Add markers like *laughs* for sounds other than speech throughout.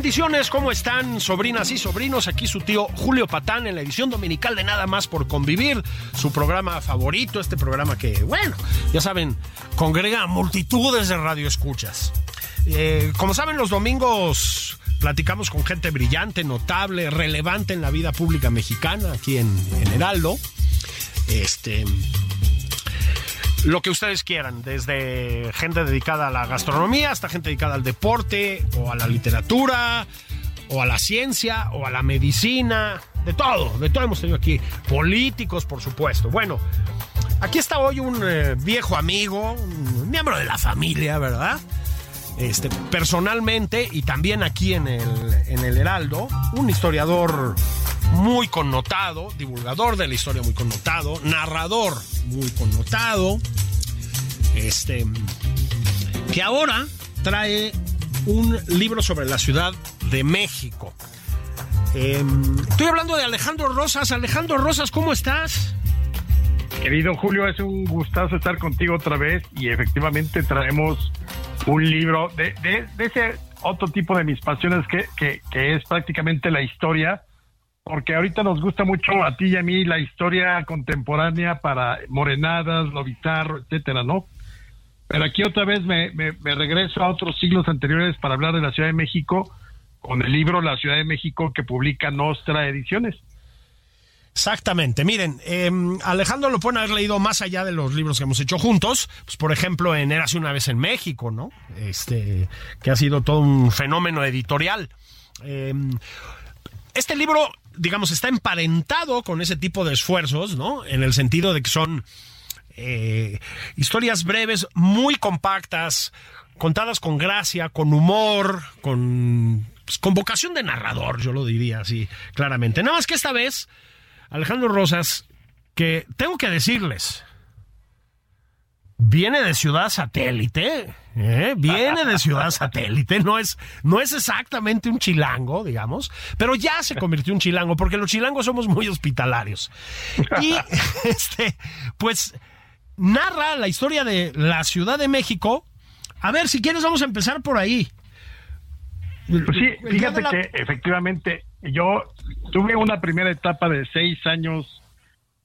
Bendiciones, ¿cómo están sobrinas y sobrinos? Aquí su tío Julio Patán en la edición dominical de Nada más por convivir, su programa favorito, este programa que, bueno, ya saben, congrega a multitudes de radioescuchas. Eh, como saben, los domingos platicamos con gente brillante, notable, relevante en la vida pública mexicana, aquí en, en Heraldo. Este, lo que ustedes quieran, desde gente dedicada a la gastronomía hasta gente dedicada al deporte o a la literatura o a la ciencia o a la medicina, de todo, de todo hemos tenido aquí, políticos por supuesto. Bueno, aquí está hoy un eh, viejo amigo, un miembro de la familia, ¿verdad? Este, personalmente y también aquí en el, en el Heraldo, un historiador muy connotado, divulgador de la historia muy connotado, narrador muy connotado, este, que ahora trae un libro sobre la Ciudad de México. Eh, estoy hablando de Alejandro Rosas. Alejandro Rosas, ¿cómo estás? Querido Julio, es un gustazo estar contigo otra vez y efectivamente traemos un libro de, de, de ese otro tipo de mis pasiones que, que, que es prácticamente la historia porque ahorita nos gusta mucho a ti y a mí la historia contemporánea para morenadas, lo bizarro, etcétera, ¿no? Pero aquí otra vez me, me, regreso a otros siglos anteriores para hablar de la Ciudad de México con el libro La Ciudad de México que publica Nostra Ediciones. Exactamente. Miren, eh, Alejandro lo pueden haber leído más allá de los libros que hemos hecho juntos. Pues, por ejemplo, en Érase una vez en México, ¿no? Este, que ha sido todo un fenómeno editorial. Eh, este libro, digamos, está emparentado con ese tipo de esfuerzos, ¿no? En el sentido de que son eh, historias breves, muy compactas, contadas con gracia, con humor, con, pues, con vocación de narrador, yo lo diría así claramente. Nada más que esta vez, Alejandro Rosas, que tengo que decirles, viene de ciudad satélite, ¿eh? viene de ciudad satélite, no es, no es exactamente un chilango, digamos, pero ya se convirtió en un chilango, porque los chilangos somos muy hospitalarios. Y *laughs* este, pues narra la historia de la Ciudad de México. A ver, si quieres, vamos a empezar por ahí. Pues sí, fíjate la... que efectivamente yo tuve una primera etapa de seis años,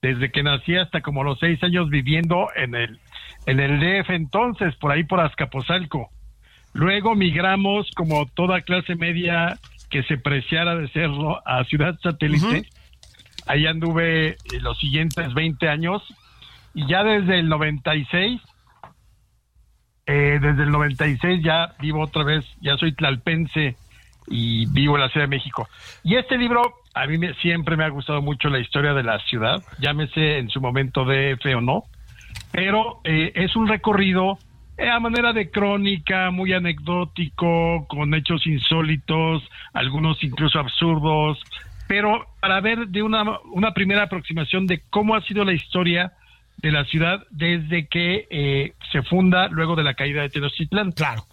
desde que nací hasta como los seis años viviendo en el en el DF entonces, por ahí por Azcapotzalco. Luego migramos como toda clase media que se preciara de serlo a Ciudad Satélite. Uh -huh. Ahí anduve los siguientes 20 años y ya desde el 96, eh, desde el 96 ya vivo otra vez, ya soy tlalpense y vivo en la Ciudad de México. Y este libro, a mí me, siempre me ha gustado mucho la historia de la ciudad, llámese en su momento DF o no pero eh, es un recorrido eh, a manera de crónica, muy anecdótico, con hechos insólitos, algunos incluso absurdos, pero para ver de una, una primera aproximación de cómo ha sido la historia de la ciudad desde que eh, se funda luego de la caída de Tenochtitlán. Claro.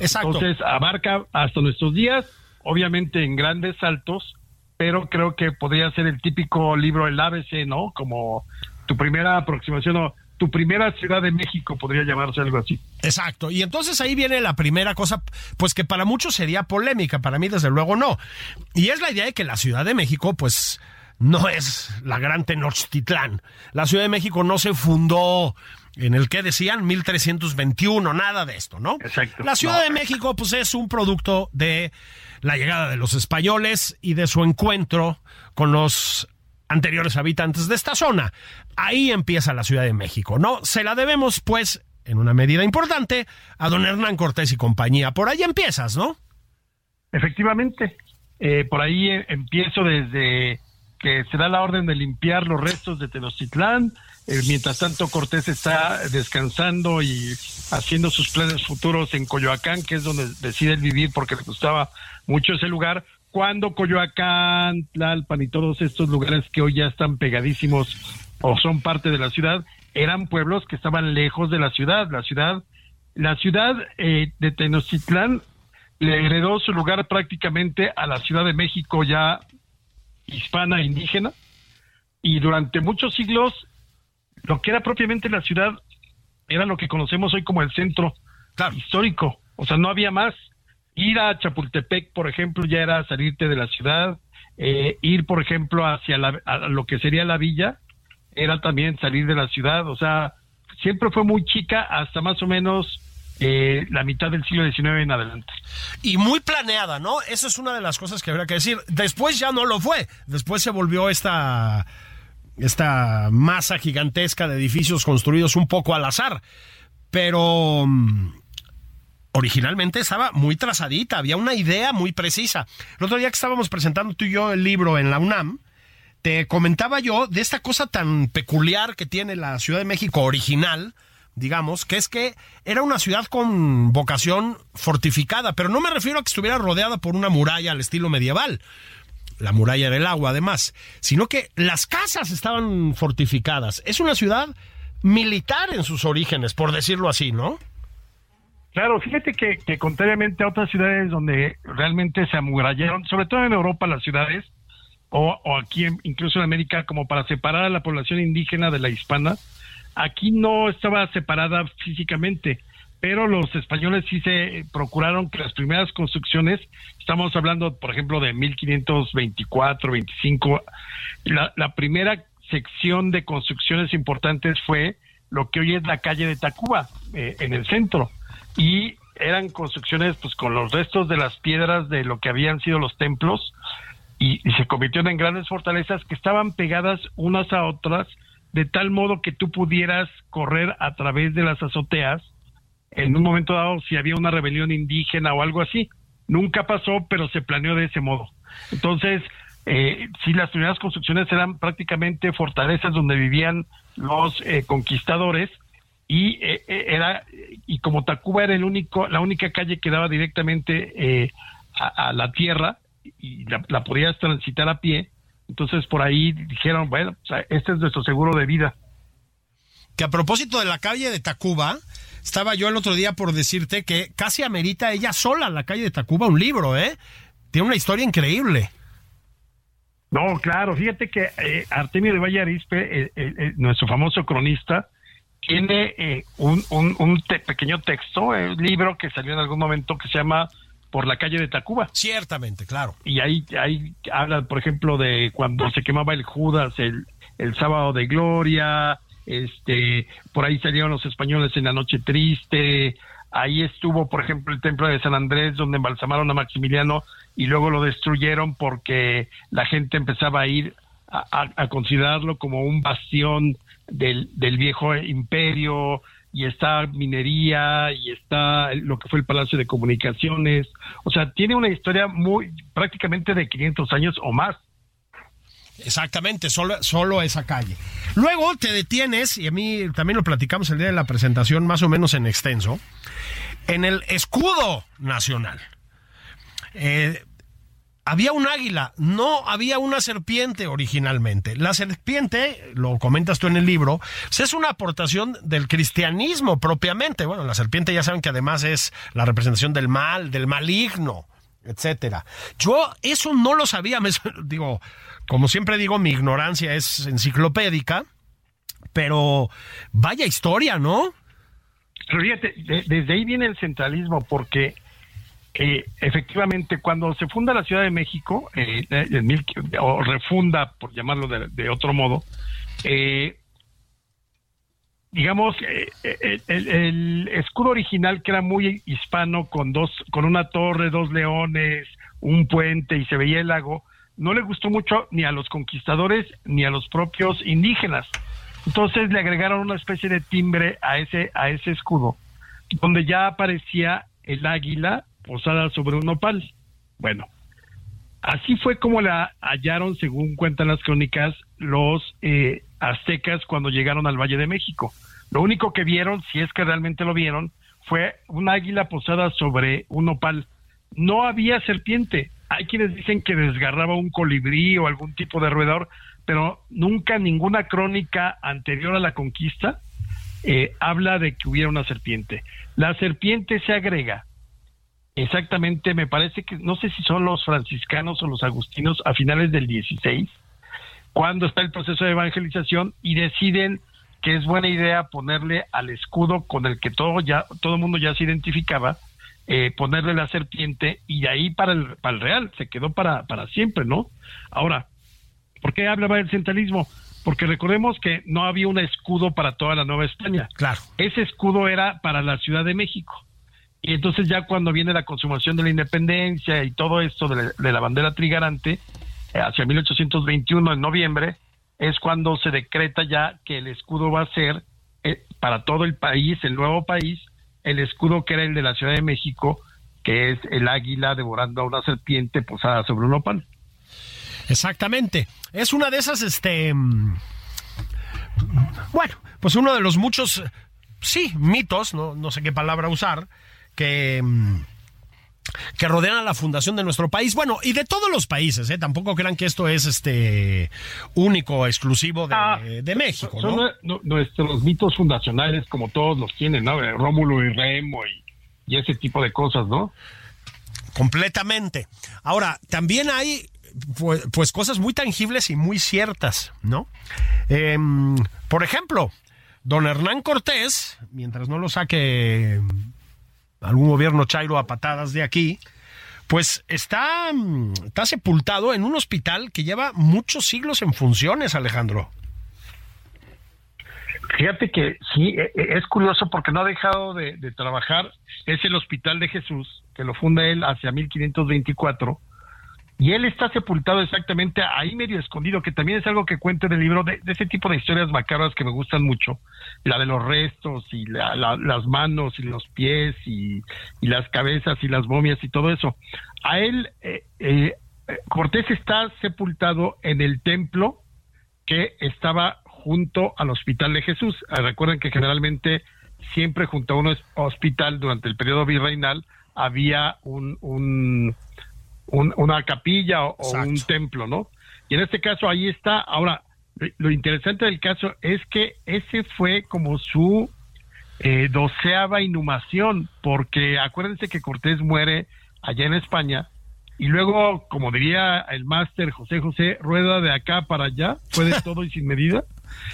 Exacto. Entonces abarca hasta nuestros días, obviamente en grandes saltos, pero creo que podría ser el típico libro El ABC, ¿no? Como tu primera aproximación o tu primera Ciudad de México podría llamarse algo así. Exacto. Y entonces ahí viene la primera cosa, pues que para muchos sería polémica, para mí desde luego no. Y es la idea de que la Ciudad de México, pues no es la gran Tenochtitlán. La Ciudad de México no se fundó en el que decían 1321, nada de esto, ¿no? Exacto. La Ciudad de México, pues es un producto de la llegada de los españoles y de su encuentro con los anteriores habitantes de esta zona. Ahí empieza la Ciudad de México, ¿no? Se la debemos, pues, en una medida importante, a don Hernán Cortés y compañía. Por ahí empiezas, ¿no? Efectivamente. Eh, por ahí eh, empiezo desde que se da la orden de limpiar los restos de Tenochtitlán. Eh, mientras tanto, Cortés está descansando y haciendo sus planes futuros en Coyoacán, que es donde decide vivir porque le gustaba mucho ese lugar. Cuando Coyoacán, Tlalpan y todos estos lugares que hoy ya están pegadísimos o son parte de la ciudad, eran pueblos que estaban lejos de la ciudad. La ciudad, la ciudad eh, de Tenochtitlán le heredó su lugar prácticamente a la Ciudad de México ya hispana indígena y durante muchos siglos lo que era propiamente la ciudad era lo que conocemos hoy como el centro histórico, o sea, no había más. Ir a Chapultepec, por ejemplo, ya era salirte de la ciudad, eh, ir, por ejemplo, hacia lo que sería la villa, era también salir de la ciudad, o sea, siempre fue muy chica hasta más o menos eh, la mitad del siglo XIX en adelante. Y muy planeada, ¿no? Esa es una de las cosas que habría que decir. Después ya no lo fue. Después se volvió esta, esta masa gigantesca de edificios construidos un poco al azar. Pero mm, originalmente estaba muy trazadita, había una idea muy precisa. El otro día que estábamos presentando tú y yo el libro en la UNAM, te comentaba yo de esta cosa tan peculiar que tiene la Ciudad de México original, digamos, que es que era una ciudad con vocación fortificada, pero no me refiero a que estuviera rodeada por una muralla al estilo medieval. La muralla era el agua, además, sino que las casas estaban fortificadas. Es una ciudad militar en sus orígenes, por decirlo así, ¿no? Claro, fíjate que, contrariamente a otras ciudades donde realmente se amurallaron, sobre todo en Europa las ciudades, o, o aquí incluso en América, como para separar a la población indígena de la hispana, Aquí no estaba separada físicamente, pero los españoles sí se procuraron que las primeras construcciones, estamos hablando, por ejemplo, de 1524, 25, la, la primera sección de construcciones importantes fue lo que hoy es la calle de Tacuba, eh, en el centro. Y eran construcciones pues con los restos de las piedras de lo que habían sido los templos y, se convirtieron en grandes fortalezas que estaban pegadas unas a otras de tal modo que tú pudieras correr a través de las azoteas en un momento dado si había una rebelión indígena o algo así. Nunca pasó, pero se planeó de ese modo. Entonces, eh, si las primeras construcciones eran prácticamente fortalezas donde vivían los eh, conquistadores y eh, eh, era y como Tacuba era el único la única calle que daba directamente a, la tierra y la, la podías transitar a pie entonces por ahí dijeron, bueno, este es nuestro seguro de vida. Que a propósito de la calle de Tacuba, estaba yo el otro día por decirte que casi amerita ella sola la calle de Tacuba un libro, ¿eh? Tiene una historia increíble. No, claro, fíjate que eh, Artemio de Valle Arispe, eh, nuestro famoso cronista, tiene eh, un, un, pequeño texto, un libro que salió en algún momento que se llama por la calle de Tacuba. Ciertamente, claro. Y ahí, ahí habla, por ejemplo, de cuando se quemaba el Judas, el, el sábado de gloria, este, por ahí salieron los españoles en la noche triste, ahí estuvo, por ejemplo, el templo de San Andrés, donde embalsamaron a Maximiliano y luego lo destruyeron porque la gente empezaba a ir a, considerarlo como un bastión del, del viejo imperio, y está minería y está lo que fue el Palacio de Comunicaciones. O sea, tiene una historia muy prácticamente de 500 años o más. Exactamente, solo, solo esa calle. Luego te detienes, y a mí también lo platicamos el día de la presentación, más o menos en extenso, en el escudo nacional. Eh, había un águila, no había una serpiente originalmente. La serpiente, lo comentas tú en el libro, pues es una aportación del cristianismo propiamente. Bueno, la serpiente ya saben que además es la representación del mal, del maligno, etcétera. Yo eso no lo sabía, me, *laughs* digo, como siempre digo, mi ignorancia es enciclopédica, pero vaya historia, ¿no? Pero fíjate, desde ahí viene el centralismo, porque eh, efectivamente, cuando se funda la Ciudad de México, eh, o refunda, por llamarlo de, otro modo, eh, digamos, el, el, escudo original que era muy hispano, con dos, con una torre, dos leones, un puente y se veía el lago, no le gustó mucho ni a los conquistadores ni a los propios indígenas. Entonces le agregaron una especie de timbre a ese, a ese escudo, donde ya aparecía el águila posada sobre un nopal. Bueno, así fue como la hallaron, según cuentan las crónicas, los eh, aztecas cuando llegaron al Valle de México. Lo único que vieron, si es que realmente lo vieron, fue un águila posada sobre un nopal. No había serpiente. Hay quienes dicen que desgarraba un colibrí o algún tipo de roedor, pero nunca ninguna crónica anterior a la conquista eh, habla de que hubiera una serpiente. La serpiente se agrega exactamente, me parece que no sé si son los franciscanos o los agustinos a finales del 16, cuando está el proceso de evangelización y deciden que es buena idea ponerle al escudo con el que todo ya todo el mundo ya se identificaba, eh, ponerle la serpiente y de ahí para el, para el real, se quedó para, para siempre, ¿no? Ahora, ¿por qué hablaba del centralismo? Porque recordemos que no había un escudo para toda la Nueva España. Claro. Ese escudo era para la Ciudad de México. Y entonces ya cuando viene la consumación de la independencia y todo esto de la, bandera trigarante, eh, hacia 1821, en noviembre, es cuando se decreta ya que el escudo va a ser eh, para todo el país, el nuevo país, el escudo que era el de la Ciudad de México, que es el águila devorando a una serpiente posada sobre un opal. Exactamente. Es una de esas, este... Mm, bueno, pues uno de los muchos, sí, mitos, no, no sé qué palabra usar, que mm, que rodean a la fundación de nuestro país, bueno, y de todos los países, ¿eh? tampoco crean que esto es este único, exclusivo de, ah, México, ¿no? Nuestros mitos fundacionales, como todos los tienen, ¿no? Rómulo y Remo y, ese tipo de cosas, ¿no? Completamente. Ahora, también hay pues, pues cosas muy tangibles y muy ciertas, ¿no? Em, por ejemplo, don Hernán Cortés, mientras no lo saque algún gobierno chairo a patadas de aquí, pues está, mm, está sepultado en un hospital que lleva muchos siglos en funciones, Alejandro. Fíjate que sí, e, e, es curioso porque no ha dejado de, de, trabajar. Es el Hospital de Jesús, que lo funda él hacia 1524, y él está sepultado exactamente ahí medio escondido, que también es algo que cuento en el libro de, ese tipo de historias macabras que me gustan mucho, la de los restos y las manos y los pies y, las cabezas y las momias y todo eso. A él, eh, eh, Cortés está sepultado en el templo que estaba junto al Hospital de Jesús. Ah, recuerden que generalmente siempre junto a un hospital durante el periodo virreinal había un una capilla o, un templo, ¿no? Y en este caso ahí está. Ahora, lo interesante del caso es que ese fue como su eh, doceava inhumación, porque acuérdense que Cortés muere allá en España y luego, como diría el máster José José, rueda de acá para allá, fue de todo y sin medida,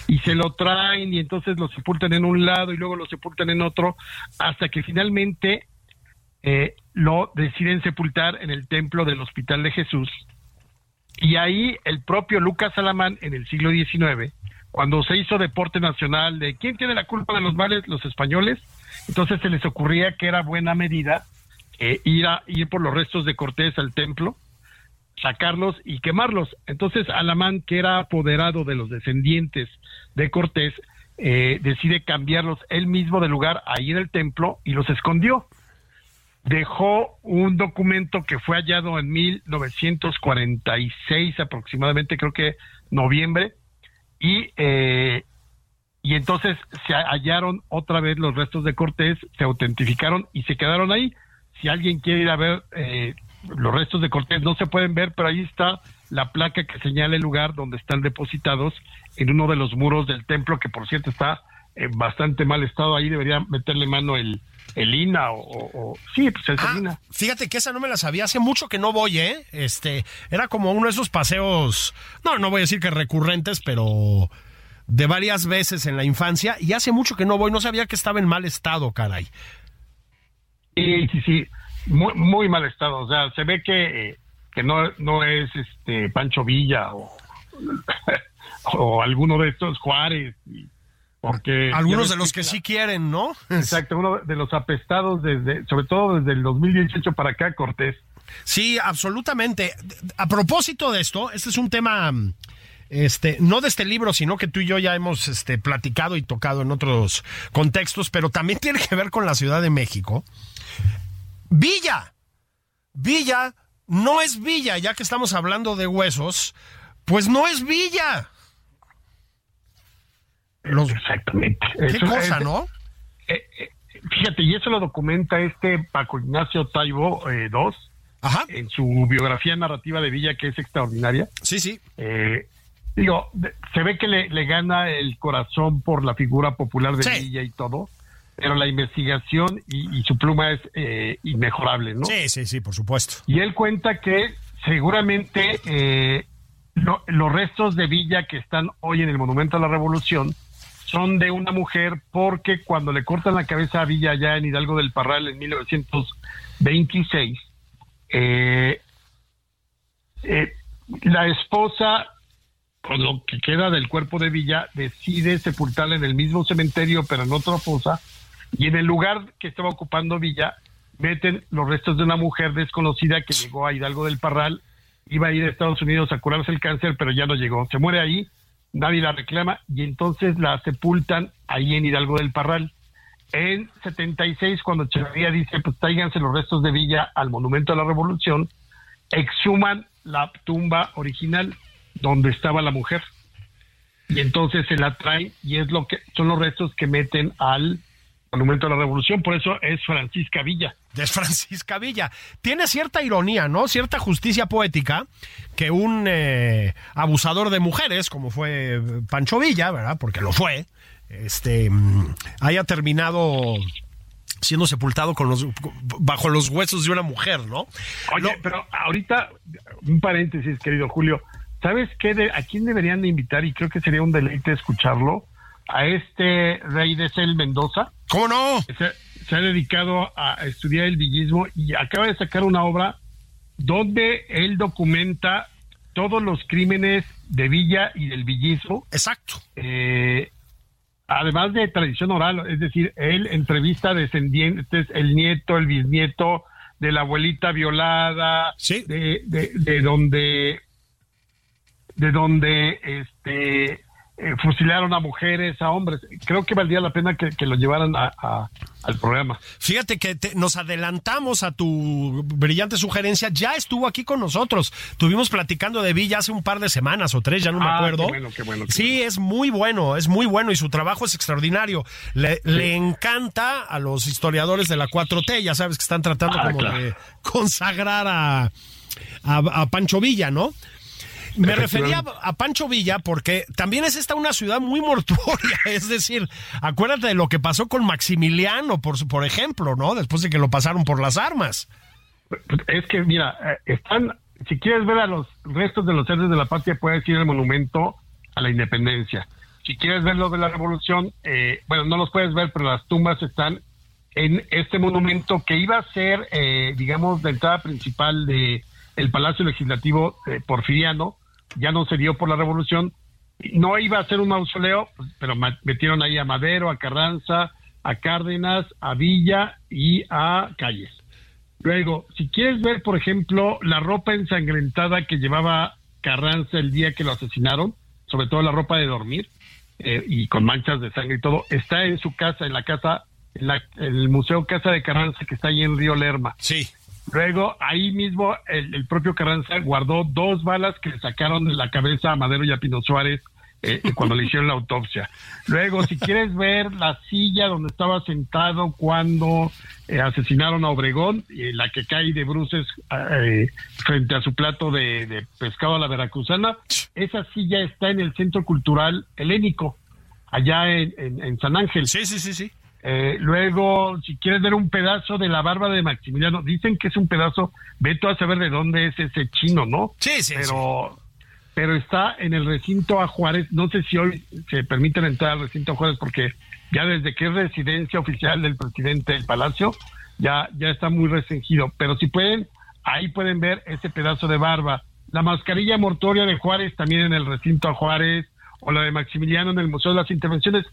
y se lo traen y entonces lo sepultan en un lado y luego lo sepultan en otro, hasta que finalmente eh, lo deciden sepultar en el templo del Hospital de Jesús. Y ahí el propio Lucas Salamán, en el siglo XIX, cuando se hizo deporte nacional de quién tiene la culpa de los males, los españoles, entonces se les ocurría que era buena medida eh, ir, a, ir por los restos de Cortés al templo, sacarlos y quemarlos. Entonces Alamán, que era apoderado de los descendientes de Cortés, eh, decide cambiarlos él mismo de lugar ahí en el templo y los escondió dejó un documento que fue hallado en 1946 aproximadamente, creo que noviembre, y, eh, y entonces se hallaron otra vez los restos de Cortés, se autentificaron y se quedaron ahí. Si alguien quiere ir a ver eh, los restos de Cortés, no se pueden ver, pero ahí está la placa que señala el lugar donde están depositados en uno de los muros del templo, que por cierto está en bastante mal estado. Ahí debería meterle mano el, el INA o, sí, pues el ah, Fíjate que esa no me la sabía, hace mucho que no voy, ¿eh? Este, era como uno de esos paseos, no, no voy a decir que recurrentes, pero de varias veces en la infancia y hace mucho que no voy, no sabía que estaba en mal estado, caray. Sí, sí, sí. muy, muy mal estado. O sea, se ve que, que no, no es este Pancho Villa o, *laughs* o alguno de estos Juárez. Porque Algunos de los que sí quieren, ¿no? Exacto, uno de los apestados desde, sobre todo desde el 2018 para acá, Cortés. Sí, absolutamente. A propósito de esto, este es un tema, este, no de este libro, sino que tú y yo ya hemos este, platicado y tocado en otros contextos, pero también *laughs* tiene que ver con la Ciudad de México. Villa. Villa no es Villa, ya que estamos hablando de huesos, pues no es Villa. Exactamente. Qué cosa, ¿no? Eh, eh, fíjate, y eso lo documenta este Paco Ignacio Taibo II en su biografía narrativa de Villa, que es extraordinaria. Sí, sí. Eh, digo, se ve que le, gana el corazón por la figura popular de Villa y todo, pero la investigación y, su pluma es inmejorable, ¿no? Sí, sí, sí, por supuesto. Y él cuenta que seguramente los restos de Villa que están hoy en el Monumento a la Revolución son de una mujer porque cuando le cortan la cabeza a Villa allá en Hidalgo del Parral en 1926, eh, eh, la esposa, con lo que queda del cuerpo de Villa, decide sepultarla en el mismo cementerio pero en otra fosa y en el lugar que estaba ocupando Villa meten los restos de una mujer desconocida que llegó a Hidalgo del Parral, iba a ir a Estados Unidos a curarse el cáncer pero ya no llegó, se muere ahí nadie la reclama y entonces la sepultan ahí en Hidalgo del Parral. En 76, cuando Echeverría dice, pues tráiganse los restos de Villa al Monumento a la Revolución, exhuman la tumba original donde estaba la mujer. Y entonces se la traen y es lo que son los restos que meten al Monumento a la Revolución, por eso es Francisca Villa. Es Francisca Villa. Tiene cierta ironía, ¿no? Cierta justicia poética que un eh, abusador de mujeres, como fue Pancho Villa, ¿verdad? Porque lo fue, este, mm, haya terminado siendo sepultado con los bajo los huesos de una mujer, ¿no? Oye, pero ahorita un paréntesis, querido Julio, ¿sabes qué? ¿A quién deberían de invitar? Y creo que sería un deleite escucharlo a este rey de Cel Mendoza. ¿Cómo no? Se, ha dedicado a estudiar el villismo y acaba de sacar una obra donde él documenta todos los crímenes de Villa y del villismo. Exacto. Eh, además de tradición oral, es decir, él entrevista descendientes, el nieto, el bisnieto de la abuelita violada, de, de, de donde de donde este eh, fusilaron a mujeres, a hombres. Creo que valdría la pena que, lo llevaran al programa. Fíjate que nos adelantamos a tu brillante sugerencia. Ya estuvo aquí con nosotros. Tuvimos platicando de Villa hace un par de semanas o tres, ya no me ah, acuerdo. sí, es muy bueno, es muy bueno y su trabajo es extraordinario. Le, encanta a los historiadores de la 4T, ya sabes que están tratando ah, como de consagrar a, a Pancho Villa, ¿no? Me refería a Pancho Villa porque también es esta una ciudad muy mortuoria, *laughs* es decir, acuérdate de lo que pasó con Maximiliano, por, por ejemplo, ¿no? Después de que lo pasaron por las armas. Es que, mira, eh, están, si quieres ver a los restos de los héroes de la patria, puedes ir al monumento a la independencia. Si quieres ver lo de la revolución, eh, bueno, no los puedes ver, pero las tumbas están en este monumento que iba a ser, eh, digamos, la entrada principal de el Palacio Legislativo porfiriano, ya no se dio por la revolución. No iba a ser un mausoleo, pues, pero metieron ahí a Madero, a Carranza, a Cárdenas, a Villa y a Calles. Luego, si quieres ver, por ejemplo, la ropa ensangrentada que llevaba Carranza el día que lo asesinaron, sobre todo la ropa de dormir eh, y con manchas de sangre y todo, está en su casa, en la casa, en, el Museo Casa de Carranza que está ahí en Río Lerma. Sí. Luego, ahí mismo, el, propio Carranza guardó dos balas que le sacaron de la cabeza a Madero y a Pino Suárez eh, cuando le *laughs* hicieron la autopsia. Luego, si quieres ver la silla donde estaba sentado cuando eh, asesinaron a Obregón, eh, la que cae de bruces frente a su plato de, pescado a la veracruzana, esa silla está en el Centro Cultural Helénico, allá en, en San Ángel. Sí, sí, sí, sí. Eh, luego, si quieres ver un pedazo de la barba de Maximiliano, dicen que es un pedazo, ve tú a saber de dónde es ese chino, ¿no? Sí, sí. Pero, pero está en el recinto a Juárez. No sé si hoy se permiten entrar al recinto a Juárez porque ya desde que es residencia oficial del presidente del Palacio, ya, ya está muy restringido. Pero si pueden, ahí pueden ver ese pedazo de barba. La mascarilla mortoria de Juárez también en el recinto a Juárez, o la de Maximiliano en el Museo de las Intervenciones.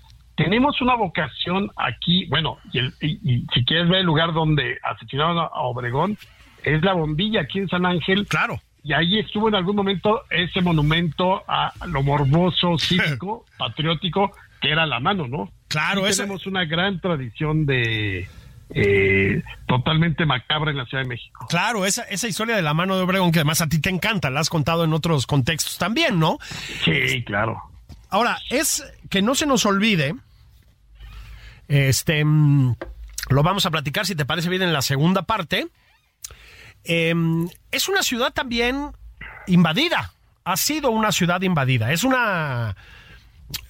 Tenemos una vocación aquí, bueno, y, si quieres ver el lugar donde asesinaron a Obregón, es la bombilla aquí en San Ángel. Claro. Y ahí estuvo en algún momento ese monumento a lo morboso, *laughs* cívico, patriótico, que era la mano, ¿no? Claro, eso. Tenemos una gran tradición de, eh, totalmente macabra en la Ciudad de México. Claro, esa, esa historia de la mano de Obregón, que además a ti te encanta, la has contado en otros contextos también, ¿no? Sí, claro. Ahora, es que no se nos olvide, este, mm, lo vamos a platicar si te parece bien en la segunda parte. Em, es una ciudad también invadida, ha sido una ciudad invadida, es una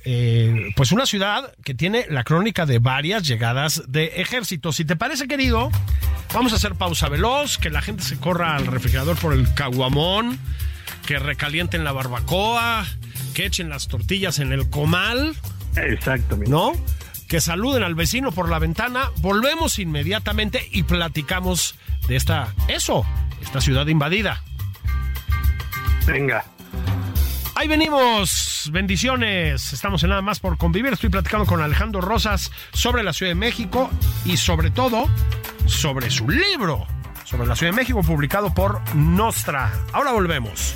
eh, pues una ciudad que tiene la crónica de varias llegadas de ejércitos. Si te parece, querido, vamos a hacer pausa veloz, que la gente se corra al refrigerador por el caguamón, que recalienten la barbacoa, que echen las tortillas en el comal. Exactamente. ¿No? Que saluden al vecino por la ventana. Volvemos inmediatamente y platicamos de esta, eso, esta ciudad invadida. Venga. Ahí venimos, bendiciones. Estamos en nada más por convivir. Estoy platicando con Alejandro Rosas sobre la Ciudad de México y sobre todo sobre su libro sobre la Ciudad de México publicado por Nostra. Ahora volvemos.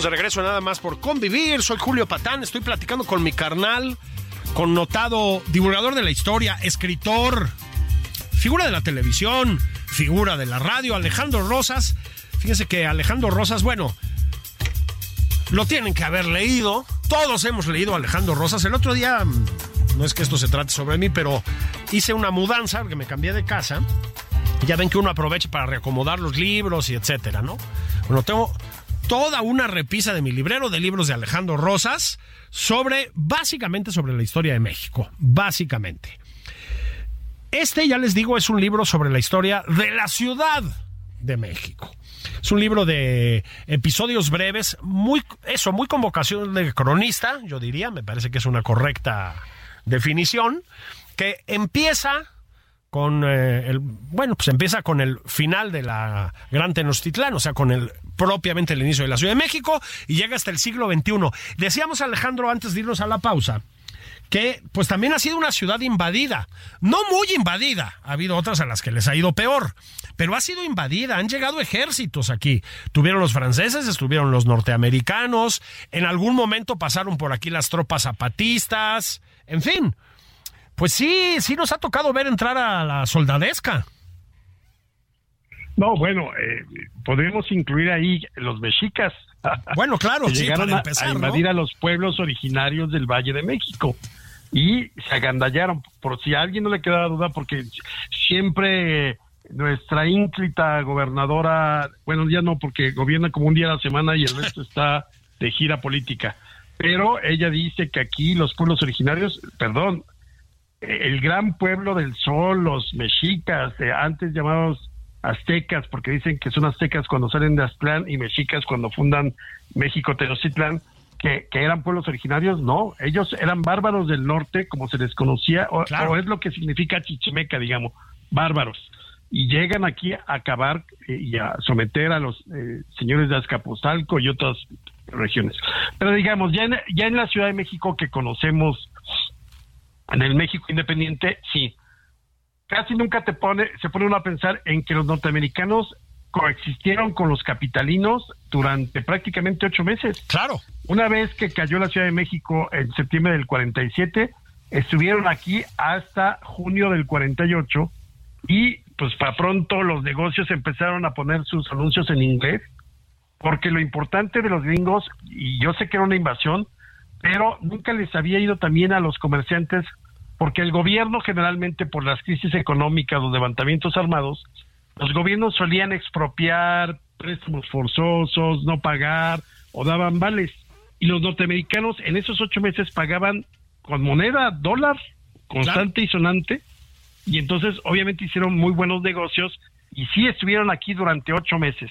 Estamos de regreso nada más por convivir. Soy Julio Patán, estoy platicando con mi carnal, connotado divulgador de la historia, escritor, figura de la televisión, figura de la radio, Alejandro Rosas. Fíjense que Alejandro Rosas, bueno, lo tienen que haber leído. Todos hemos leído a Alejandro Rosas. El otro día, no es que esto se trate sobre mí, pero hice una mudanza porque me cambié de casa. Ya ven que uno aprovecha para reacomodar los libros y etcétera, ¿no? Bueno, tengo toda una repisa de mi librero de libros de Alejandro Rosas sobre, básicamente sobre la historia de México, básicamente. Este, ya les digo, es un libro sobre la historia de la Ciudad de México. Es un libro de episodios breves, muy, eso, muy con vocación de cronista, yo diría, me parece que es una correcta definición, que empieza con eh, el bueno pues empieza con el final de la Gran Tenochtitlán, o sea, con el propiamente el inicio de la Ciudad de México y llega hasta el siglo XXI. Decíamos Alejandro antes de irnos a la pausa que pues también ha sido una ciudad invadida, no muy invadida, ha habido otras a las que les ha ido peor, pero ha sido invadida, han llegado ejércitos aquí, tuvieron los franceses, estuvieron los norteamericanos, en algún momento pasaron por aquí las tropas zapatistas, en fin, pues sí, sí nos ha tocado ver entrar a la soldadesca. No, bueno, eh, podríamos incluir ahí los mexicas. Bueno, claro, *laughs* sí, llegaron a, invadir a los pueblos originarios del Valle de México y se agandallaron. Por si a alguien no le queda duda, porque siempre nuestra ínclita gobernadora, bueno, ya no, porque gobierna como un día a la semana y el resto está de gira política. Pero ella dice que aquí los pueblos originarios, perdón, el gran pueblo del sol, los mexicas, antes llamados aztecas, porque dicen que son aztecas cuando salen de Aztlán y mexicas cuando fundan México Tenochtitlán, que, que, eran pueblos originarios, no, ellos eran bárbaros del norte, como se les conocía, o, es lo que significa chichimeca, digamos, bárbaros. Y llegan aquí a acabar eh, y a someter a los eh, señores de Azcapotzalco y otros regiones. Pero digamos, ya en, ya en la Ciudad de México que conocemos, en el México independiente, sí. Casi nunca te pone, se pone uno a pensar en que los norteamericanos coexistieron con los capitalinos durante prácticamente ocho meses. Claro. Una vez que cayó la Ciudad de México en septiembre del 47, estuvieron aquí hasta junio del 48 y pues para pronto los negocios empezaron a poner sus anuncios en inglés, porque lo importante de los gringos, y yo sé que era una invasión, pero nunca les había ido también a los comerciantes, porque el gobierno generalmente por las crisis económicas, los levantamientos armados, los gobiernos solían expropiar préstamos forzosos, no pagar o daban vales. Y los norteamericanos en esos ocho meses pagaban con moneda, dólar, constante y sonante. Y entonces obviamente hicieron muy buenos negocios y sí estuvieron aquí durante ocho meses.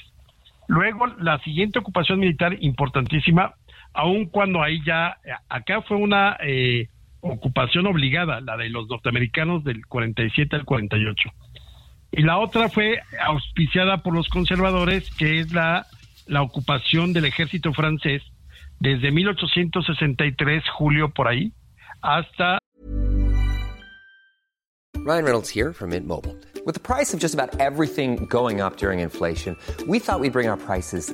Luego la siguiente ocupación militar importantísima, aun cuando ahí ya, acá fue una eh, ocupación obligada, la de los norteamericanos del 47 al 48 y la otra fue auspiciada por los conservadores, que es la, la ocupación del ejército francés desde 1863, julio por ahí, hasta... Ryan Reynolds here from Mint Mobile. With the price of just about everything going up during inflation, we thought we'd bring our prices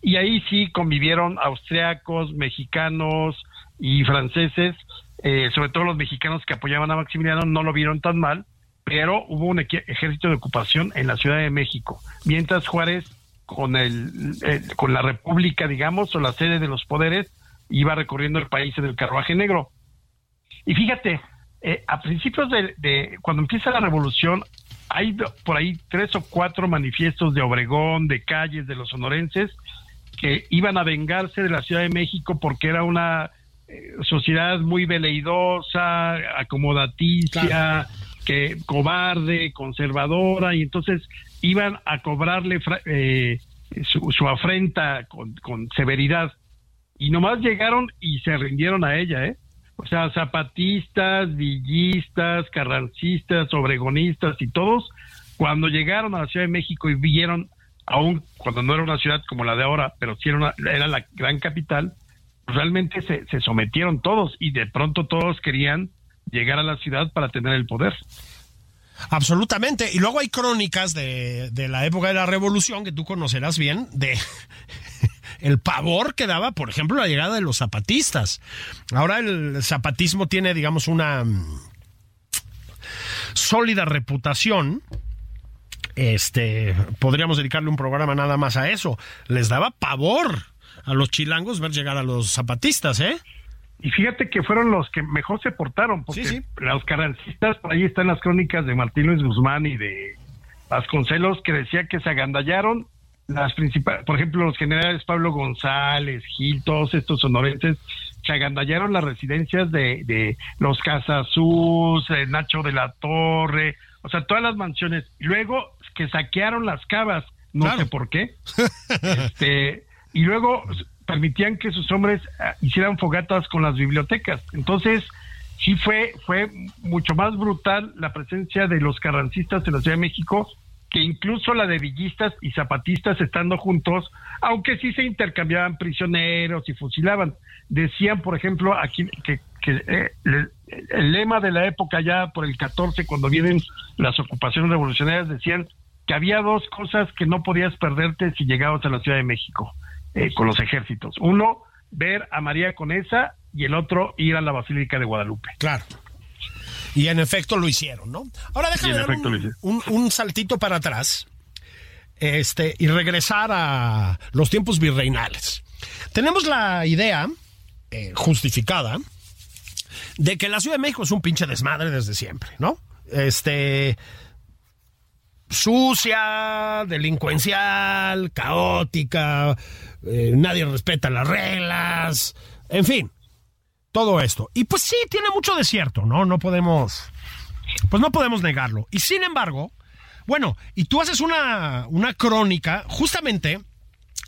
Y ahí sí convivieron austriacos, mexicanos y franceses, eh, sobre todo los mexicanos que apoyaban a Maximiliano no lo vieron tan mal, pero hubo un ejército de ocupación en la Ciudad de México, mientras Juárez con el, con la República, digamos, o la sede de los poderes, iba recorriendo el país en el carruaje negro. Y fíjate, eh, a principios de, de- cuando empieza la revolución, hay por ahí tres o cuatro manifiestos de Obregón, de calles, de los sonorenses, que iban a vengarse de la Ciudad de México porque era una eh, sociedad muy veleidosa, acomodaticia, que cobarde, conservadora, y entonces iban a cobrarle eh, su, su afrenta con, con severidad. Y nomás llegaron y se rindieron a ella, ¿eh? O sea, zapatistas, villistas, carrancistas, obregonistas y todos, cuando llegaron a la Ciudad de México y vieron, aún cuando no era una ciudad como la de ahora, pero sí era, una- era la gran capital, pues realmente se, sometieron todos y de pronto todos querían llegar a la ciudad para tener el poder. Absolutamente. Y luego hay crónicas de, de la época de la revolución que tú conocerás bien, de *laughs* el pavor que daba, por ejemplo, la llegada de los zapatistas. Ahora el zapatismo tiene, digamos, una mm, sólida reputación. Este, podríamos dedicarle un programa nada más a eso. Les daba pavor a los chilangos ver llegar a los zapatistas, ¿eh? Y fíjate que fueron los que mejor se portaron, porque Sí, sí. los carrancistas, por ahí están las crónicas de Martín Luis Guzmán y de Vasconcelos, que decía que se agandallaron las principales, por ejemplo, los generales Pablo González, Gil, todos estos sonorenses, se agandallaron las residencias de, de los Casasús, eh, Nacho de la Torre, o sea, todas las mansiones. Luego que saquearon las cavas, no Claro. sé por qué. *laughs* Este, y luego permitían que sus hombres ah, hicieran fogatas con las bibliotecas. Entonces, sí fue, fue mucho más brutal la presencia de los carrancistas en la Ciudad de México que incluso la de villistas y zapatistas estando juntos, aunque sí se intercambiaban prisioneros y fusilaban. Decían, por ejemplo, aquí que, que, eh, le- el lema de la época ya por el 14, cuando vienen las ocupaciones revolucionarias, decían que había dos cosas que no podías perderte si llegabas a la Ciudad de México eh, con los ejércitos. Uno, ver a María Conesa y el otro, ir a la Basílica de Guadalupe. Claro. Y en efecto lo hicieron, ¿no? Ahora déjame dar un, un- un saltito para atrás este, y regresar a los tiempos virreinales. Tenemos la idea eh, justificada de que la Ciudad de México es un pinche desmadre desde siempre, ¿no? Este sucia, delincuencial, caótica, eh, nadie respeta las reglas, en fin. todo esto. Y pues sí, tiene mucho desierto, ¿no? No podemos, pues no podemos negarlo. Y sin embargo, bueno, y tú haces una, una crónica justamente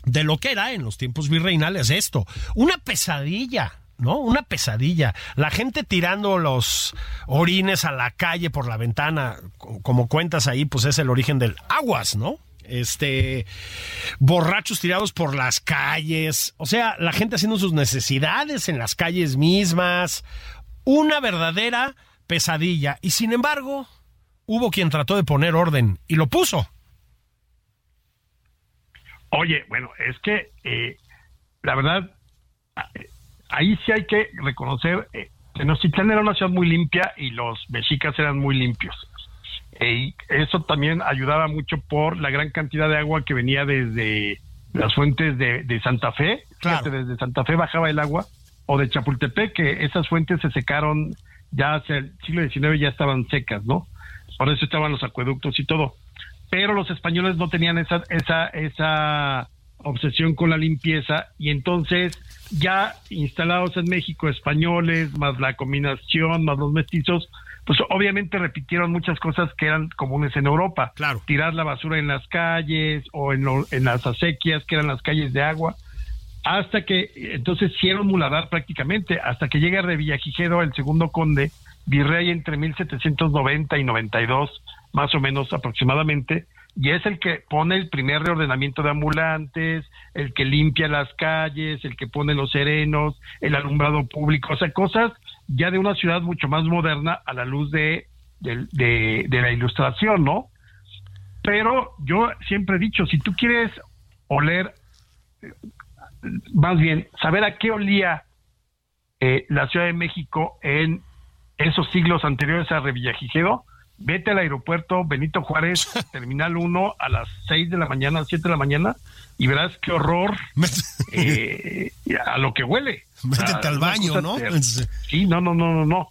de lo que era en los tiempos virreinales esto, una pesadilla. ¿No? Una pesadilla. La gente tirando los orines a la calle por la ventana, como cuentas ahí, pues es el origen del aguas, ¿no? Este, borrachos tirados por las calles, o sea, la gente haciendo sus necesidades en las calles mismas, una verdadera pesadilla. Y sin embargo, hubo quien trató de poner orden y lo puso. Oye, bueno, es que eh, la verdad, eh, ahí sí hay que reconocer, eh, Tenochtitlán era una ciudad muy limpia y los mexicas eran muy limpios. y eso también ayudaba mucho por la gran cantidad de agua que venía desde las fuentes de, Santa Fe. desde Santa Fe bajaba el agua, o de Chapultepec, que esas fuentes se secaron ya hace el siglo XIX, ya estaban secas, ¿no? Por eso estaban los acueductos y todo pero los españoles no tenían esa, esa, esa obsesión con la limpieza y entonces ya instalados en México españoles, más la combinación, más los mestizos, pues obviamente repitieron muchas cosas que eran comunes en Europa. Claro. Tirar la basura en las calles o en, en las acequias, que eran las calles de agua, hasta que entonces hicieron muladar prácticamente, hasta que llega Revillagigedo, el segundo conde, virrey entre 1790 y 92, más o menos aproximadamente, y es el que pone el primer reordenamiento de ambulantes, el que limpia las calles, el que pone los serenos, el alumbrado público, o sea, cosas ya de una ciudad mucho más moderna a la luz de, de, la ilustración, ¿no? Pero yo siempre he dicho, si tú quieres oler, más bien, saber a qué olía eh, la Ciudad de México en esos siglos anteriores a Revillagigedo, vete al aeropuerto Benito Juárez, *laughs* Terminal 1, a las 6 de la mañana, 7 de la mañana, y verás qué horror eh, a lo que huele. Métete al baño, ¿no? Sí, no, no, no, no, no.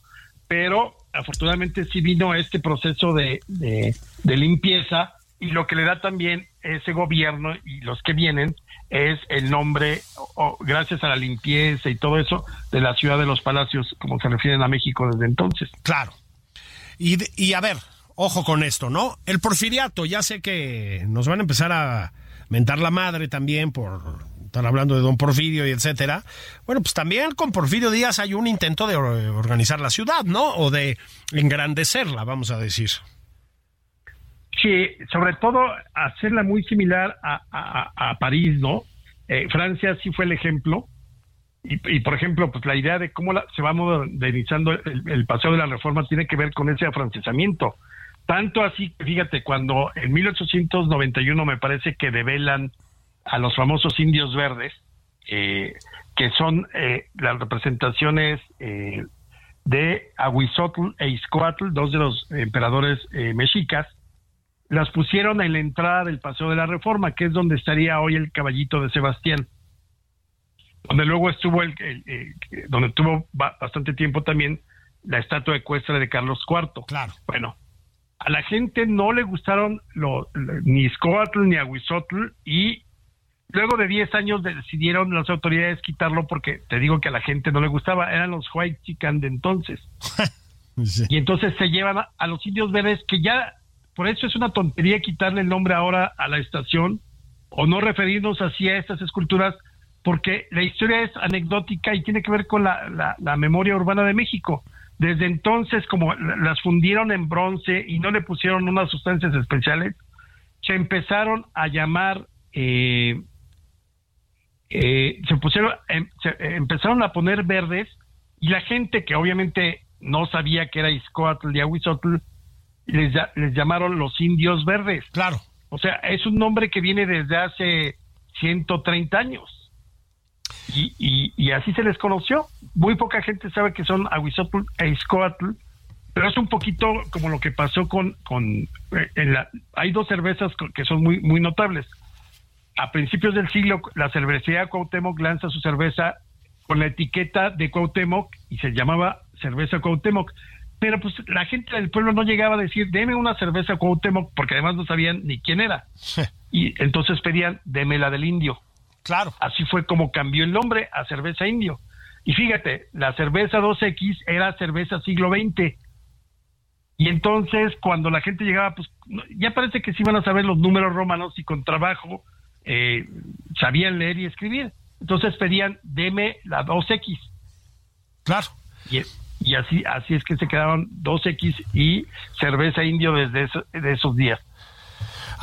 Pero afortunadamente sí vino este proceso de, de, limpieza y lo que le da también ese gobierno y los que vienen es el nombre, gracias a la limpieza y todo eso, de la ciudad de los palacios, como se refieren a México desde entonces. Claro, y, y a ver, ojo con esto, ¿no? El porfiriato, ya sé que nos van a empezar a mentar la madre también por estar hablando de don Porfirio y etcétera. Bueno, pues también con Porfirio Díaz hay un intento de organizar la ciudad, ¿no? O de engrandecerla, vamos a decir. Sí, sobre todo hacerla muy similar a, a, París, ¿no? Eh, Francia sí fue el ejemplo. Y, por ejemplo, pues la idea de cómo se va modernizando el, paseo de la reforma tiene que ver con ese afrancesamiento. Tanto así fíjate, cuando en 1891 me parece que develan a los famosos indios verdes, eh, que son eh, las representaciones eh, de Aguizotl e Izcoatl, dos de los emperadores mexicas, las pusieron en la entrada del Paseo de la Reforma, que es donde estaría hoy el caballito de Sebastián donde luego estuvo el, donde tuvo bastante tiempo también la estatua ecuestre de Carlos IV. Claro. Bueno, a la gente no le gustaron ni Scoatl ni Aguizotl y luego de 10 años decidieron las autoridades quitarlo porque te digo que a la gente no le gustaba, eran los white chican de entonces. *laughs* Y entonces se llevan a, a los indios verdes que ya, por eso es una tontería quitarle el nombre ahora a la estación o no referirnos así a estas esculturas porque la historia es anecdótica y tiene que ver con la, la, memoria urbana de México. Desde entonces, como las fundieron en bronce y no le pusieron unas sustancias especiales, se empezaron a llamar, eh, eh, se pusieron, em, se empezaron a poner verdes y la gente que obviamente no sabía que era Iscoatl y Ahuizotl, les, les llamaron los indios verdes. Claro. O sea, es un nombre que viene desde hace 130 años. Y, y, así se les conoció. Muy poca gente sabe que son Aguizotl e Izcoatl, pero es un poquito como lo que pasó con... con eh, en la, hay dos cervezas que son muy, muy notables. A principios del siglo, la cervecería Cuauhtémoc lanza su cerveza con la etiqueta de Cuauhtémoc y se llamaba cerveza Cuauhtémoc. Pero pues la gente del pueblo no llegaba a decir, deme una cerveza Cuauhtémoc, porque además no sabían ni quién era. *laughs* y entonces pedían, deme la del indio. Claro. Así fue como cambió el nombre a cerveza indio. Y fíjate, la cerveza 2X era cerveza siglo XX. Y entonces, cuando la gente llegaba, pues ya parece que sí iban a saber los números romanos y con trabajo eh, sabían leer y escribir. Entonces pedían, deme la 2X. Claro. Y, y así, así es que se quedaron 2X y cerveza indio desde de esos días.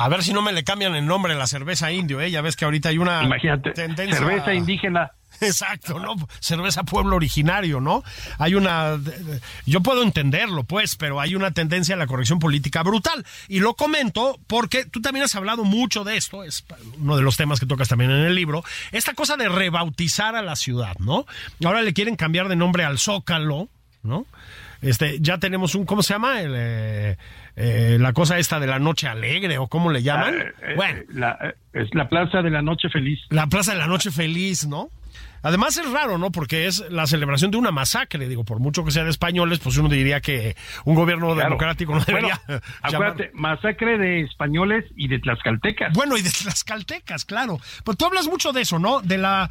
A ver si no me le cambian el nombre a la cerveza indio, ¿eh? Ya ves que ahorita hay una Imagínate, cerveza indígena. *laughs* Exacto, ¿no? Cerveza pueblo originario, ¿no? Hay una... Yo puedo entenderlo, pues, pero hay una tendencia a la corrección política brutal. Y lo comento porque tú también has hablado mucho de esto, es uno de los temas que tocas también en el libro, esta cosa de rebautizar a la ciudad, ¿no? Ahora le quieren cambiar de nombre al Zócalo, ¿no? Este, ya tenemos un, ¿cómo se llama? Eh, eh, la cosa esta de la noche alegre, o cómo le llaman. Ah, eh, bueno. La, es la plaza de la noche feliz. La plaza de la noche feliz, ¿no? Además es raro, ¿no? Porque es la celebración de una masacre, digo, por mucho que sea de españoles, pues uno diría que un gobierno democrático no debería *laughs* acuérdate, masacre de españoles y de tlaxcaltecas. Bueno, y de tlaxcaltecas, claro. Pues tú hablas mucho de eso, ¿no? De la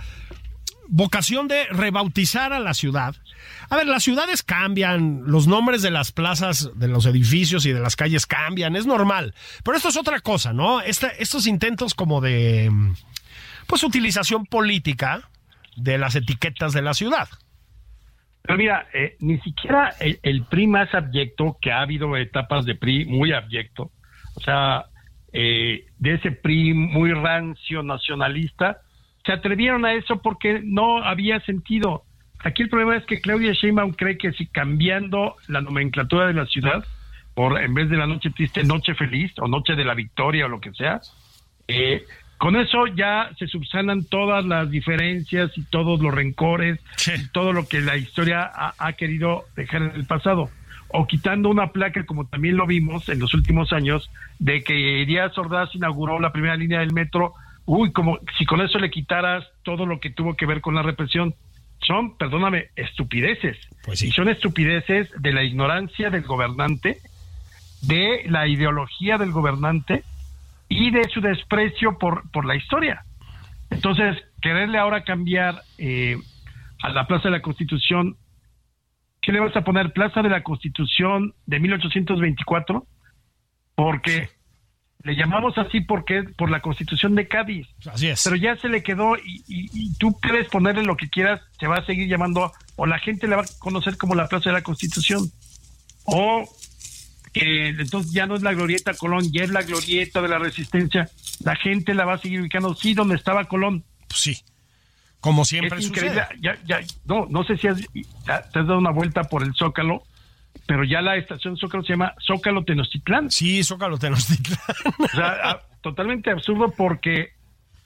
vocación de rebautizar a la ciudad. A ver, las ciudades cambian, los nombres de las plazas, de los edificios y de las calles cambian, es normal. Pero esto es otra cosa, ¿no? estos intentos como de, pues, utilización política de las etiquetas de la ciudad. Pero mira, eh, ni siquiera el, PRI más abyecto, que ha habido etapas de PRI muy abyecto, o sea, eh, de ese PRI muy rancio nacionalista, se atrevieron a eso porque no había sentido. Aquí el problema es que Claudia Sheinbaum cree que si cambiando la nomenclatura de la ciudad, por en vez de la noche triste, noche feliz o noche de la victoria o lo que sea, eh, con eso ya se subsanan todas las diferencias y todos los rencores, todo lo que la historia ha, querido dejar en el pasado. O quitando una placa, como también lo vimos en los últimos años, de que Díaz Ordaz inauguró la primera línea del metro uy, como si con eso le quitaras todo lo que tuvo que ver con la represión. Son, perdóname, estupideces. Pues Y son estupideces de la ignorancia del gobernante, de la ideología del gobernante y de su desprecio por, por la historia. Entonces, quererle ahora cambiar eh, a la Plaza de la Constitución, ¿qué le vas a poner? Plaza de la Constitución de 1824, porque le llamamos así porque por la Constitución de Cádiz. Así es. Pero ya se le quedó y, tú puedes ponerle lo que quieras, se va a seguir llamando o la gente le va a conocer como la Plaza de la Constitución o que entonces ya no es la glorieta Colón, ya es la glorieta de la Resistencia. La gente la va a seguir ubicando sí donde estaba Colón. Pues sí. Como siempre es increíble. Ya, ya, no, no sé si has, te has dado una vuelta por el Zócalo pero ya la estación Zócalo se llama Zócalo Tenochtitlán. Sí, Zócalo Tenochtitlán. o sea, totalmente absurdo porque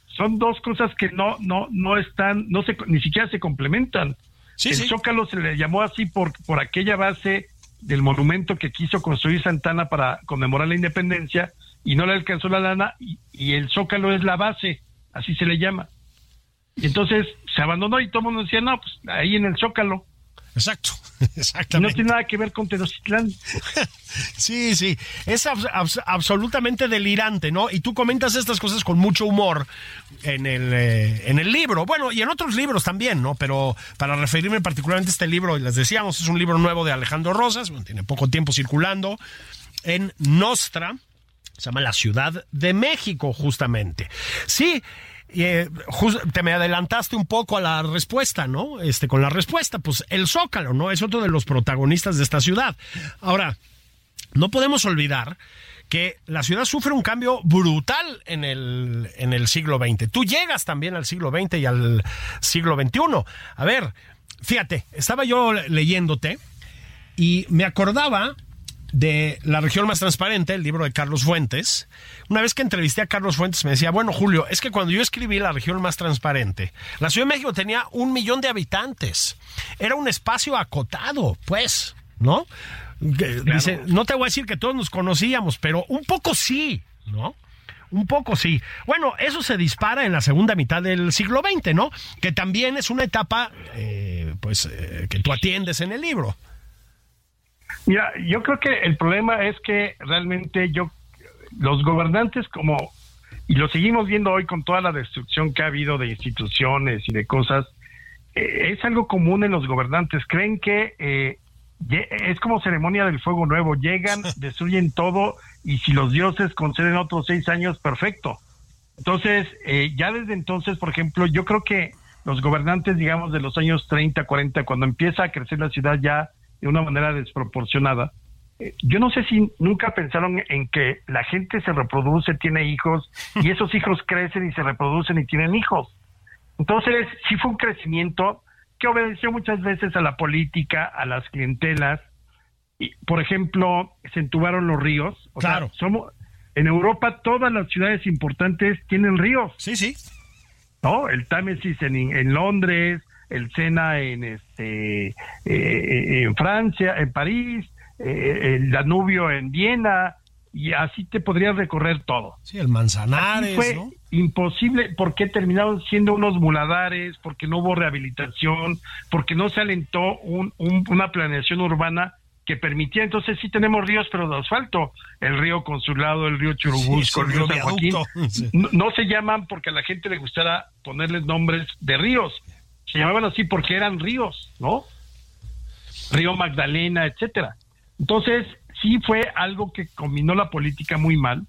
son dos cosas que no no no están no se ni siquiera se complementan. Sí, el Zócalo se le llamó así por por aquella base del monumento que quiso construir Santana para conmemorar la independencia y no le alcanzó la lana y, y el Zócalo es la base, así se le llama. Y entonces se abandonó y todo el mundo decía, no, pues ahí en el Zócalo. Exacto, *laughs* exactamente. No tiene nada que ver con Tenochtitlán. *laughs* sí, sí, es absolutamente delirante, ¿no? Y tú comentas estas cosas con mucho humor en el, eh, en el libro, bueno, y en otros libros también, ¿no? Pero para referirme particularmente a este libro, les decíamos, es un libro nuevo de Alejandro Rosas, tiene poco tiempo circulando, en Nostra, se llama La Ciudad de México, justamente. Sí, eh, te me adelantaste un poco a la respuesta, ¿no? Este, con la respuesta, pues el Zócalo, ¿no? Es otro de los protagonistas de esta ciudad. Ahora, no podemos olvidar que la ciudad sufre un cambio brutal en el, en el siglo XX. Tú llegas también al siglo XX y al siglo XXI. A ver, fíjate, estaba yo leyéndote y me acordaba de La región más transparente, el libro de Carlos Fuentes. Una vez que entrevisté a Carlos Fuentes me decía, bueno Julio, es que cuando yo escribí La región más transparente, la Ciudad de México tenía un millón de habitantes. Era un espacio acotado, pues, ¿no? Dice, no te voy a decir que todos nos conocíamos, pero un poco sí, ¿no? Un poco sí. Bueno, eso se dispara en la segunda mitad del siglo XX, ¿no? Que también es una etapa, eh, pues, eh, que tú atiendes en el libro. Mira, yo creo que el problema es que realmente yo, los gobernantes como, y lo seguimos viendo hoy con toda la destrucción que ha habido de instituciones y de cosas, eh, es algo común en los gobernantes. Creen que eh, es como ceremonia del fuego nuevo. Llegan, *laughs* destruyen todo y si los dioses conceden otros seis años, perfecto. Entonces, eh, ya desde entonces, por ejemplo, yo creo que los gobernantes, digamos, de los años 30, 40, cuando empieza a crecer la ciudad ya de una manera desproporcionada, yo no sé si nunca pensaron en que la gente se reproduce, tiene hijos, y *laughs* esos hijos crecen y se reproducen y tienen hijos. Entonces, sí fue un crecimiento que obedeció muchas veces a la política, a las clientelas. Y, por ejemplo, se entubaron los ríos. claro. somos, en Europa todas las ciudades importantes tienen ríos. Sí, sí. ¿No? El Támesis en, en Londres, el Sena en, este, eh, eh, en Francia, en París, eh, el Danubio en Viena, y así te podrías recorrer todo. Sí, el Manzanares, fue imposible porque terminaron siendo unos muladares, porque no hubo rehabilitación, porque no se alentó un, una planeación urbana que permitía, entonces sí tenemos ríos, pero de asfalto, el río Consulado, el río Churubusco, el río San Joaquín, *laughs* no, no, se llaman porque a la gente le gustara ponerles nombres de ríos, se llamaban así porque eran ríos, ¿no? Río Magdalena, etcétera. Entonces, sí fue algo que combinó la política muy mal.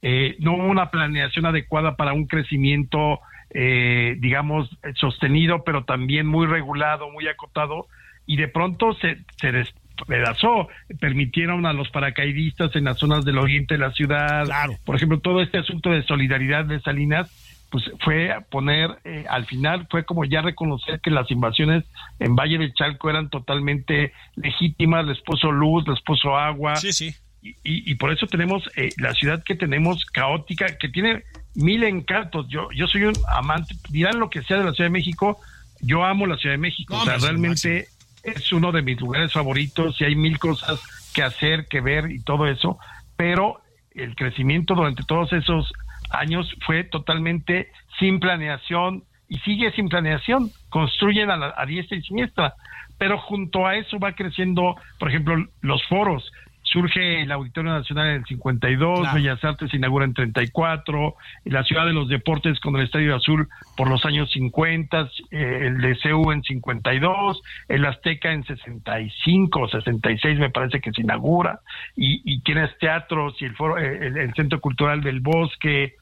Eh, no hubo una planeación adecuada para un crecimiento, eh, digamos, sostenido, pero también muy regulado, muy acotado, y de pronto se, se despedazó. Permitieron a los paracaidistas en las zonas del oriente de la ciudad. Por ejemplo, todo este asunto de solidaridad de Salinas pues fue poner, eh, al final fue como ya reconocer que las invasiones en Valle de Chalco eran totalmente legítimas, les puso luz, les puso agua. Sí, sí. Y, y, por eso tenemos eh, la ciudad que tenemos caótica, que tiene mil encantos. Yo, yo soy un amante, dirán lo que sea de la Ciudad de México, yo amo la Ciudad de México, o sea, realmente es uno de mis lugares favoritos y hay mil cosas que hacer, que ver y todo eso, pero el crecimiento durante todos esos años fue totalmente sin planeación y sigue sin planeación, construyen a, a diestra y siniestra, pero junto a eso va creciendo, por ejemplo, los foros, surge el Auditorio Nacional en el 52, Bellas Artes se inaugura en 34, la Ciudad de los Deportes con el Estadio Azul por los años 50, eh, el DCU en 52, el Azteca en 65 o 66 me parece que se inaugura, y, y tienes teatros y el, foro, eh, el, Centro Cultural del Bosque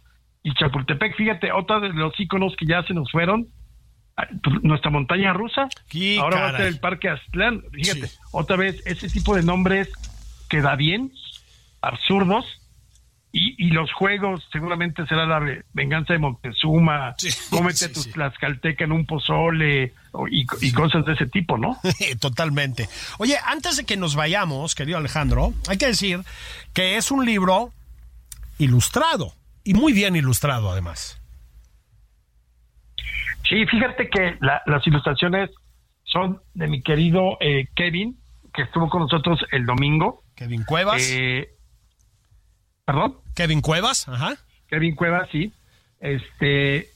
y Chapultepec. Fíjate, otra de los íconos que ya se nos fueron, ah, pues, nuestra montaña rusa, ahora va a ser el Parque Aztlán, fíjate, otra vez ese tipo de nombres queda bien, absurdos, y, los juegos seguramente será la venganza de Montezuma, *laughs* cómete tus tlaxcalteca en un pozole y, cosas de ese tipo, ¿no? *laughs* Totalmente. Oye, antes de que nos vayamos, querido Alejandro, hay que decir que es un libro ilustrado y muy bien ilustrado además. Sí, fíjate que las ilustraciones son de mi querido eh, Kevin, que estuvo con nosotros el domingo. Kevin Cuevas. Eh, ¿Perdón? Kevin Cuevas, ajá. Kevin Cuevas, sí. Este,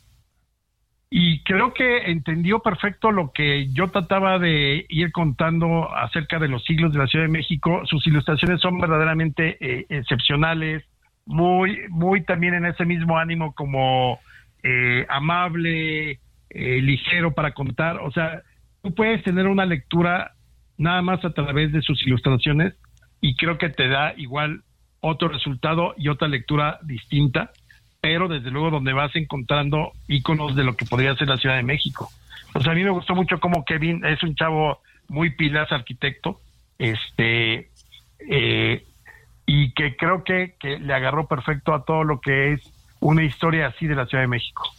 y creo que entendió perfecto lo que yo trataba de ir contando acerca de los siglos de la Ciudad de México. Sus ilustraciones son verdaderamente eh, excepcionales, muy, muy también en ese mismo ánimo como eh, amable, ligero para contar. O sea, tú puedes tener una lectura nada más a través de sus ilustraciones y creo que te da igual otro resultado y otra lectura distinta, pero desde luego donde vas encontrando iconos de lo que podría ser la Ciudad de México. Sea, a mí me gustó mucho como Kevin es un chavo muy pilas arquitecto, este, eh, y que creo que, que le agarró perfecto a todo lo que es una historia así de la Ciudad de México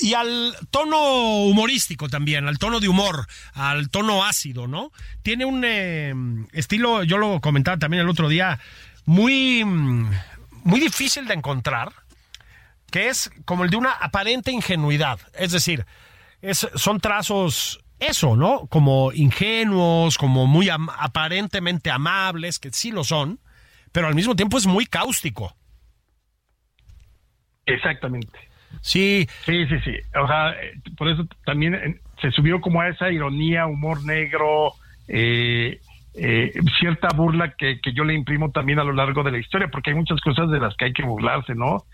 y al tono humorístico también, al tono de humor, al tono ácido, ¿no? Tiene un eh, estilo, yo lo comentaba también el otro día, muy, muy difícil de encontrar, que es como el de una aparente ingenuidad. Es decir, es, son trazos, eso, ¿no? Como ingenuos, como muy aparentemente amables, que sí lo son, pero al mismo tiempo es muy cáustico. Exactamente. Sí. Sí, sí, sí. O sea, por eso también eh, se subió como a esa ironía, humor negro, eh, eh, cierta burla que, que, yo le imprimo también a lo largo de la historia, porque hay muchas cosas de las que hay que burlarse, ¿no?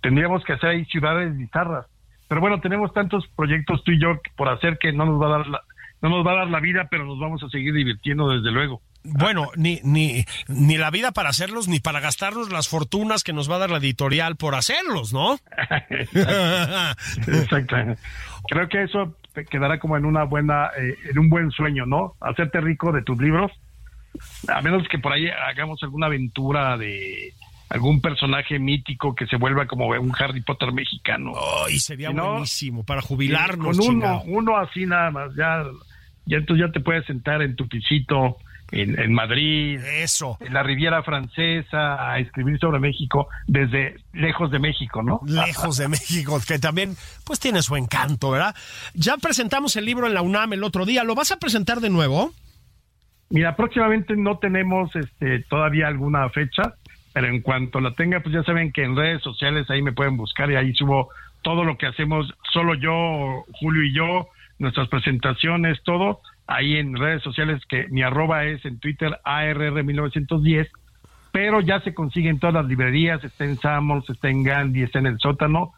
tendríamos que hacer ahí ciudades bizarras. Pero bueno, tenemos tantos proyectos tú y yo por hacer que no nos va a dar la, no nos va a dar la vida, pero nos vamos a seguir divirtiendo desde luego. Bueno, ni, ni, ni la vida para hacerlos, ni para gastarnos las fortunas que nos va a dar la editorial por hacerlos, ¿no? Exacto. *laughs* Creo que eso te quedará como en una buena, eh, en un buen sueño, ¿no? Hacerte rico de tus libros, a menos que por ahí hagamos alguna aventura de algún personaje mítico que se vuelva como un Harry Potter mexicano. Oh, y sería buenísimo para jubilarnos. Con uno, uno así nada más, ya, ya entonces ya te puedes sentar en tu pisito en, en, Madrid, eso, en la Riviera Francesa, a escribir sobre México desde lejos de México, ¿no? Lejos de México, que también pues tiene su encanto, ¿verdad? Ya presentamos el libro en la UNAM el otro día, ¿lo vas a presentar de nuevo? Mira, próximamente no tenemos este todavía alguna fecha, pero en cuanto la tenga, pues ya saben que en redes sociales ahí me pueden buscar y ahí subo todo lo que hacemos, solo yo, Julio y yo, nuestras presentaciones, todo ahí en redes sociales que mi arroba es en Twitter ARR1910, pero ya se consigue en todas las librerías, está en Samos, está en Gandhi, está en el sótano.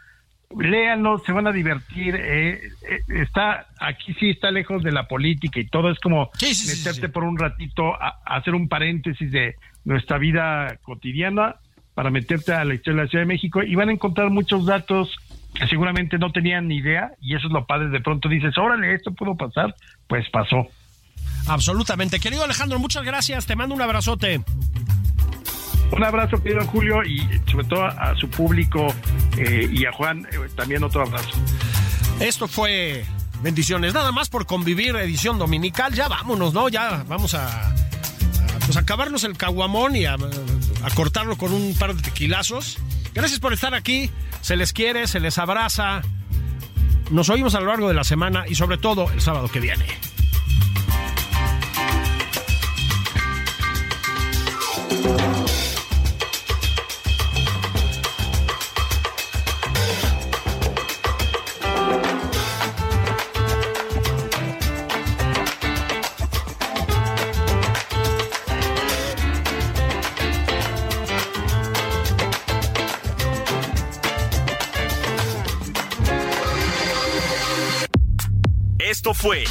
Léanlo, se van a divertir. Eh, eh, está aquí sí está lejos de la política y todo es como meterte por un ratito a, a, hacer un paréntesis de nuestra vida cotidiana para meterte a la historia de la Ciudad de México y van a encontrar muchos datos que seguramente no tenían ni idea y eso es lo padre, de pronto dices, órale, esto pudo pasar, pues pasó. Absolutamente. Querido Alejandro, muchas gracias, te mando un abrazote. Un abrazo, querido Julio, y sobre todo a, su público eh, y a Juan eh, también otro abrazo. Esto fue Bendiciones, nada más por convivir edición dominical, ya vámonos, ¿no? Ya vamos a, a pues acabarnos el caguamón y a, a cortarlo con un par de tequilazos. Gracias por estar aquí. Se les quiere, se les abraza. Nos oímos a lo largo de la semana y sobre todo el sábado que viene.